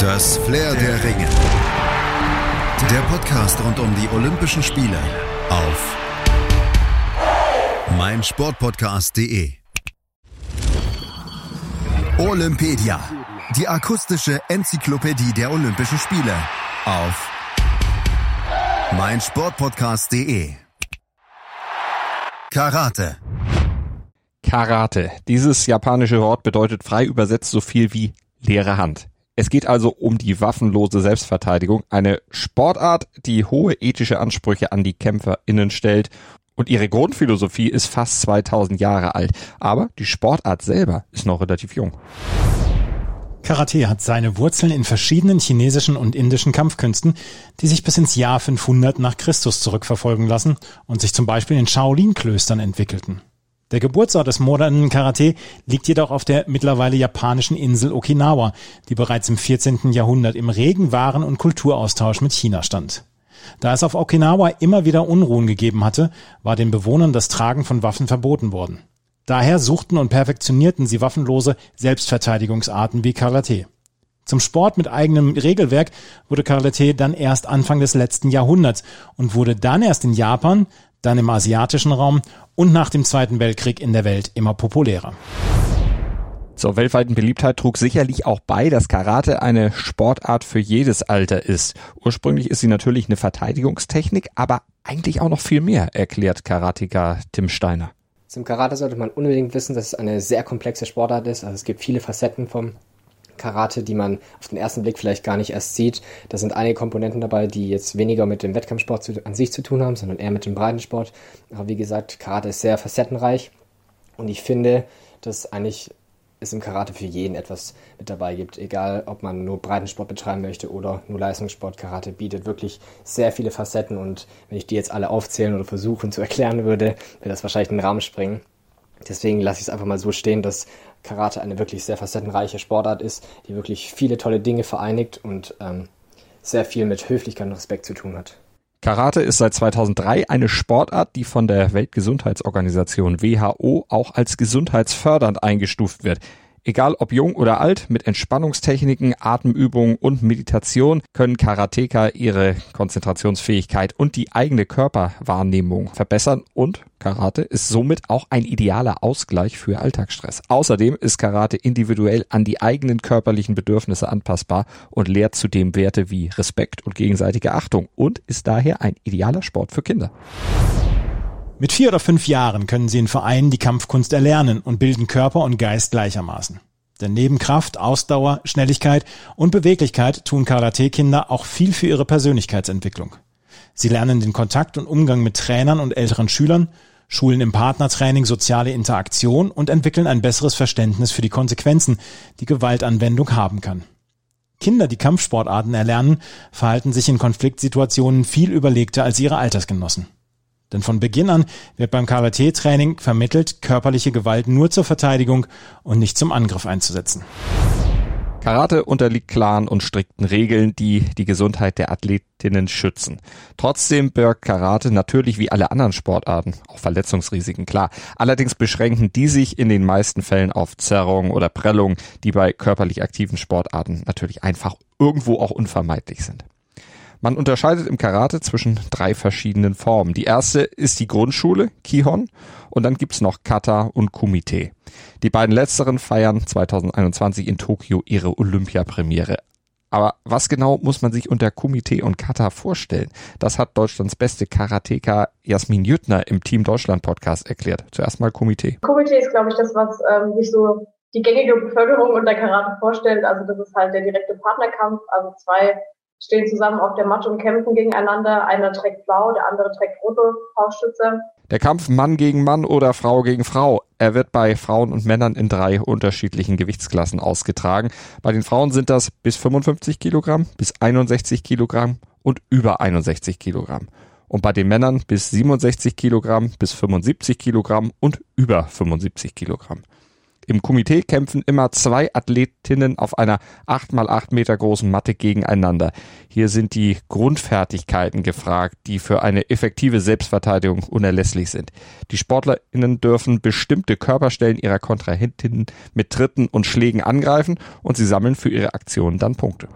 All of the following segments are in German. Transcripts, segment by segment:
Das Flair der Ringe. Der Podcast rund um die Olympischen Spiele auf meinsportpodcast.de. Olympedia. Die akustische Enzyklopädie der Olympischen Spiele auf meinsportpodcast.de. Karate. Karate. Dieses japanische Wort bedeutet frei übersetzt so viel wie leere Hand. Es geht also um die waffenlose Selbstverteidigung, eine Sportart, die hohe ethische Ansprüche an die KämpferInnen stellt und ihre Grundphilosophie ist fast 2000 Jahre alt. Aber die Sportart selber ist noch relativ jung. Karate hat seine Wurzeln in verschiedenen chinesischen und indischen Kampfkünsten, die sich bis ins Jahr 500 nach Christus zurückverfolgen lassen und sich zum Beispiel in Shaolin-Klöstern entwickelten. Der Geburtsort des modernen Karate liegt jedoch auf der mittlerweile japanischen Insel Okinawa, die bereits im 14. Jahrhundert im regen Waren- und Kulturaustausch mit China stand. Da es auf Okinawa immer wieder Unruhen gegeben hatte, war den Bewohnern das Tragen von Waffen verboten worden. Daher suchten und perfektionierten sie waffenlose Selbstverteidigungsarten wie Karate. Zum Sport mit eigenem Regelwerk wurde Karate dann erst Anfang des letzten Jahrhunderts und wurde dann erst in Japan, dann im asiatischen Raum und nach dem Zweiten Weltkrieg in der Welt immer populärer. Zur weltweiten Beliebtheit trug sicherlich auch bei, dass Karate eine Sportart für jedes Alter ist. Ursprünglich ist sie natürlich eine Verteidigungstechnik, aber eigentlich auch noch viel mehr, erklärt Karateka Tim Steiner. Zum Karate sollte man unbedingt wissen, dass es eine sehr komplexe Sportart ist. Also es gibt viele Facetten vom Karate, die man auf den ersten Blick vielleicht gar nicht erst sieht. Da sind einige Komponenten dabei, die jetzt weniger mit dem Wettkampfsport an sich zu tun haben, sondern eher mit dem Breitensport. Aber wie gesagt, Karate ist sehr facettenreich und ich finde, dass eigentlich es im Karate für jeden etwas mit dabei gibt. Egal, ob man nur Breitensport betreiben möchte oder nur Leistungssport. Karate bietet wirklich sehr viele Facetten und wenn ich die jetzt alle aufzählen oder versuchen zu erklären würde, würde das wahrscheinlich den Rahmen springen. Deswegen lasse ich es einfach mal so stehen, dass Karate eine wirklich sehr facettenreiche Sportart ist, die wirklich viele tolle Dinge vereinigt und ähm, sehr viel mit Höflichkeit und Respekt zu tun hat. Karate ist seit 2003 eine Sportart, die von der Weltgesundheitsorganisation WHO auch als gesundheitsfördernd eingestuft wird. Egal ob jung oder alt, mit Entspannungstechniken, Atemübungen und Meditation können Karateka ihre Konzentrationsfähigkeit und die eigene Körperwahrnehmung verbessern und Karate ist somit auch ein idealer Ausgleich für Alltagsstress. Außerdem ist Karate individuell an die eigenen körperlichen Bedürfnisse anpassbar und lehrt zudem Werte wie Respekt und gegenseitige Achtung und ist daher ein idealer Sport für Kinder. Mit vier oder fünf Jahren können sie in Vereinen die Kampfkunst erlernen und bilden Körper und Geist gleichermaßen. Denn neben Kraft, Ausdauer, Schnelligkeit und Beweglichkeit tun Karate-Kinder auch viel für ihre Persönlichkeitsentwicklung. Sie lernen den Kontakt und Umgang mit Trainern und älteren Schülern, schulen im Partnertraining soziale Interaktion und entwickeln ein besseres Verständnis für die Konsequenzen, die Gewaltanwendung haben kann. Kinder, die Kampfsportarten erlernen, verhalten sich in Konfliktsituationen viel überlegter als ihre Altersgenossen. Denn von Beginn an wird beim Karate-Training vermittelt, körperliche Gewalt nur zur Verteidigung und nicht zum Angriff einzusetzen. Karate unterliegt klaren und strikten Regeln, die die Gesundheit der Athletinnen schützen. Trotzdem birgt Karate natürlich wie alle anderen Sportarten auch Verletzungsrisiken, klar. Allerdings beschränken die sich in den meisten Fällen auf Zerrungen oder Prellungen, die bei körperlich aktiven Sportarten natürlich einfach irgendwo auch unvermeidlich sind. Man unterscheidet im Karate zwischen drei verschiedenen Formen. Die erste ist die Grundschule, Kihon, und dann gibt's noch Kata und Kumite. Die beiden letzteren feiern 2021 in Tokio ihre Olympiapremiere. Aber was genau muss man sich unter Kumite und Kata vorstellen? Das hat Deutschlands beste Karateka Jasmin Jüttner im Team Deutschland Podcast erklärt. Zuerst mal Kumite. Kumite ist, glaube ich, das, was ähm, sich so die gängige Bevölkerung unter Karate vorstellt. Also das ist halt der direkte Partnerkampf, also zwei stehen zusammen auf der Matte und kämpfen gegeneinander. Einer trägt blau, der andere trägt rote Faustschütze. Der Kampf Mann gegen Mann oder Frau gegen Frau. Er wird bei Frauen und Männern in drei unterschiedlichen Gewichtsklassen ausgetragen. Bei den Frauen sind das bis 55 Kilogramm, bis 61 Kilogramm und über 61 Kilogramm. Und bei den Männern bis 67 Kilogramm, bis 75 Kilogramm und über 75 Kilogramm. Im Komitee kämpfen immer zwei Athletinnen auf einer 8 mal 8 Meter großen Matte gegeneinander. Hier sind die Grundfertigkeiten gefragt, die für eine effektive Selbstverteidigung unerlässlich sind. Die Sportlerinnen dürfen bestimmte Körperstellen ihrer Kontrahentinnen mit Tritten und Schlägen angreifen und sie sammeln für ihre Aktionen dann Punkte.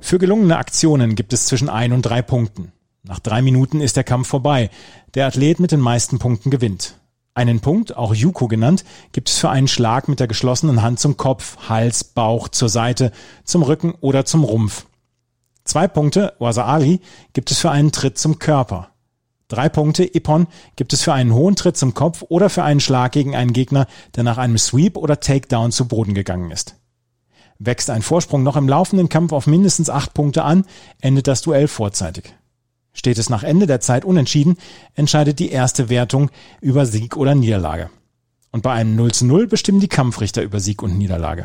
Für gelungene Aktionen gibt es zwischen ein und drei Punkten. Nach drei Minuten ist der Kampf vorbei. Der Athlet mit den meisten Punkten gewinnt. Einen Punkt, auch Yuko genannt, gibt es für einen Schlag mit der geschlossenen Hand zum Kopf, Hals, Bauch, zur Seite, zum Rücken oder zum Rumpf. Zwei Punkte, Wasaali, gibt es für einen Tritt zum Körper. Drei Punkte, Ippon, gibt es für einen hohen Tritt zum Kopf oder für einen Schlag gegen einen Gegner, der nach einem Sweep oder Takedown zu Boden gegangen ist. Wächst ein Vorsprung noch im laufenden Kampf auf mindestens acht Punkte an, endet das Duell vorzeitig. Steht es nach Ende der Zeit unentschieden, entscheidet die erste Wertung über Sieg oder Niederlage. Und bei einem 0 zu 0 bestimmen die Kampfrichter über Sieg und Niederlage.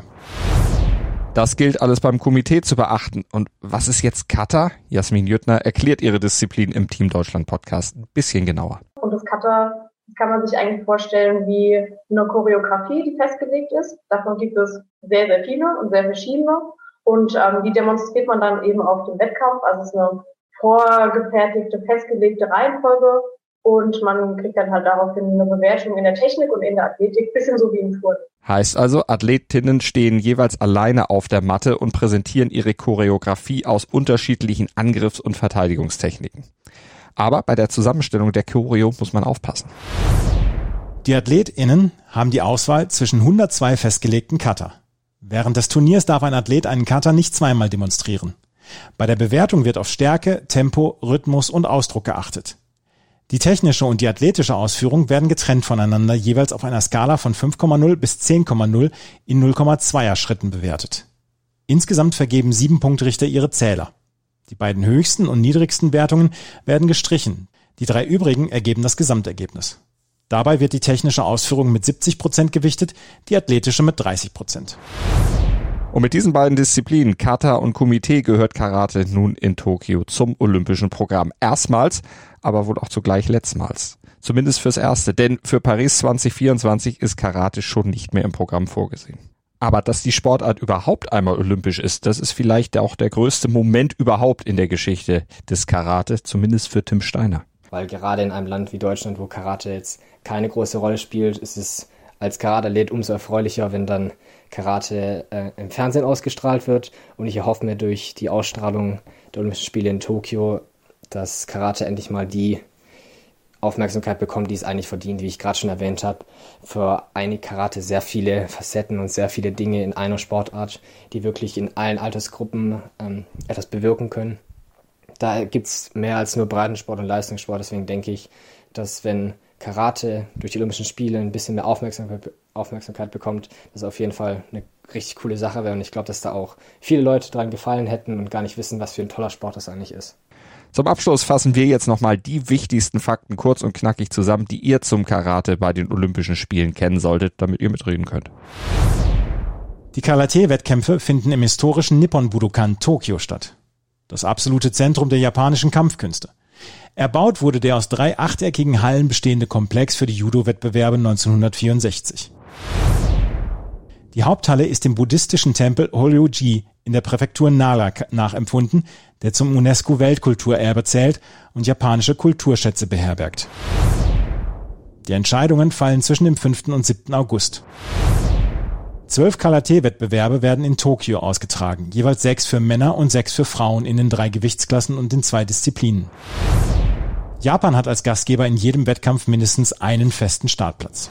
Das gilt alles beim Komitee zu beachten. Und was ist jetzt Kata? Jasmin Jüttner erklärt ihre Disziplin im Team Deutschland Podcast ein bisschen genauer. Und das Kata kann man sich eigentlich vorstellen wie eine Choreografie, die festgelegt ist. Davon gibt es sehr, sehr viele und sehr verschiedene. Und ähm, die demonstriert man dann eben auf dem Wettkampf. Also es ist eine vorgefertigte, festgelegte Reihenfolge und man kriegt dann halt daraufhin eine Bewertung in der Technik und in der Athletik, bisschen so wie im Turnen. Heißt also, Athletinnen stehen jeweils alleine auf der Matte und präsentieren ihre Choreografie aus unterschiedlichen Angriffs- und Verteidigungstechniken. Aber bei der Zusammenstellung der Choreo muss man aufpassen. Die AthletInnen haben die Auswahl zwischen 102 festgelegten Cutter. Während des Turniers darf ein Athlet einen Cutter nicht zweimal demonstrieren. Bei der Bewertung wird auf Stärke, Tempo, Rhythmus und Ausdruck geachtet. Die technische und die athletische Ausführung werden getrennt voneinander jeweils auf einer Skala von 5,0 bis 10,0 in 0,2er Schritten bewertet. Insgesamt vergeben sieben Punktrichter ihre Zähler. Die beiden höchsten und niedrigsten Wertungen werden gestrichen. Die drei übrigen ergeben das Gesamtergebnis. Dabei wird die technische Ausführung mit 70 Prozent gewichtet, die athletische mit 30 Prozent. Und mit diesen beiden Disziplinen, Kata und Kumite, gehört Karate nun in Tokio zum olympischen Programm. Erstmals, aber wohl auch zugleich letztmals. Zumindest fürs Erste, denn für Paris 2024 ist Karate schon nicht mehr im Programm vorgesehen. Aber dass die Sportart überhaupt einmal olympisch ist, das ist vielleicht auch der größte Moment überhaupt in der Geschichte des Karate, zumindest für Tim Steiner. Weil gerade in einem Land wie Deutschland, wo Karate jetzt keine große Rolle spielt, ist es als Karate-Athlet umso erfreulicher, wenn dann Karate äh, im Fernsehen ausgestrahlt wird. Und ich erhoffe mir durch die Ausstrahlung der Olympischen Spiele in Tokio, dass Karate endlich mal die Aufmerksamkeit bekommt, die es eigentlich verdient, wie ich gerade schon erwähnt habe. Für einige Karate sehr viele Facetten und sehr viele Dinge in einer Sportart, die wirklich in allen Altersgruppen ähm, etwas bewirken können. Da gibt es mehr als nur Breitensport und Leistungssport, deswegen denke ich, dass wenn Karate durch die Olympischen Spiele ein bisschen mehr Aufmerksamkeit, Aufmerksamkeit bekommt, das auf jeden Fall eine richtig coole Sache wäre. Und ich glaube, dass da auch viele Leute dran gefallen hätten und gar nicht wissen, was für ein toller Sport das eigentlich ist. Zum Abschluss fassen wir jetzt nochmal die wichtigsten Fakten kurz und knackig zusammen, die ihr zum Karate bei den Olympischen Spielen kennen solltet, damit ihr mitreden könnt. Die Karate-Wettkämpfe finden im historischen Nippon Budokan Tokio statt. Das absolute Zentrum der japanischen Kampfkünste. Erbaut wurde der aus drei achteckigen Hallen bestehende Komplex für die Judo-Wettbewerbe 1964. Die Haupthalle ist dem buddhistischen Tempel Horyoji in der Präfektur Nara nachempfunden, der zum UNESCO-Weltkulturerbe zählt und japanische Kulturschätze beherbergt. Die Entscheidungen fallen zwischen dem 5. und 7. August. Zwölf Karate-Wettbewerbe werden in Tokio ausgetragen, jeweils sechs für Männer und sechs für Frauen in den drei Gewichtsklassen und in zwei Disziplinen. Japan hat als Gastgeber in jedem Wettkampf mindestens einen festen Startplatz.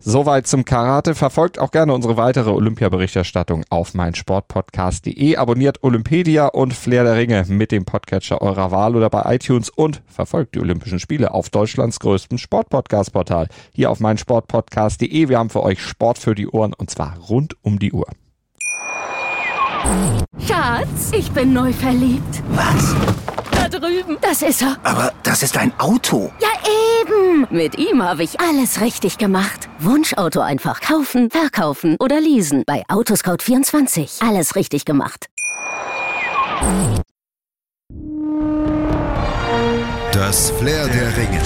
Soweit zum Karate. Verfolgt auch gerne unsere weitere Olympia-Berichterstattung auf meinsportpodcast.de. Abonniert Olympedia und Flair der Ringe mit dem Podcatcher eurer Wahl oder bei iTunes und verfolgt die Olympischen Spiele auf Deutschlands größtem Sportpodcast-Portal. Hier auf meinsportpodcast.de. Wir haben für euch Sport für die Ohren und zwar rund um die Uhr. Schatz, ich bin neu verliebt. Was? Da drüben. Das ist er. Aber das ist ein Auto. Ja, eben. Mit ihm habe ich alles richtig gemacht. Wunschauto einfach kaufen, verkaufen oder leasen. Bei Autoscout24. Alles richtig gemacht. Das Flair der Ringe.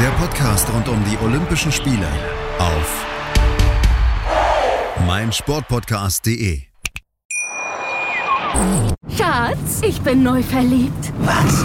Der Podcast rund um die Olympischen Spiele auf meinsportpodcast.de. Schatz, ich bin neu verliebt. Was?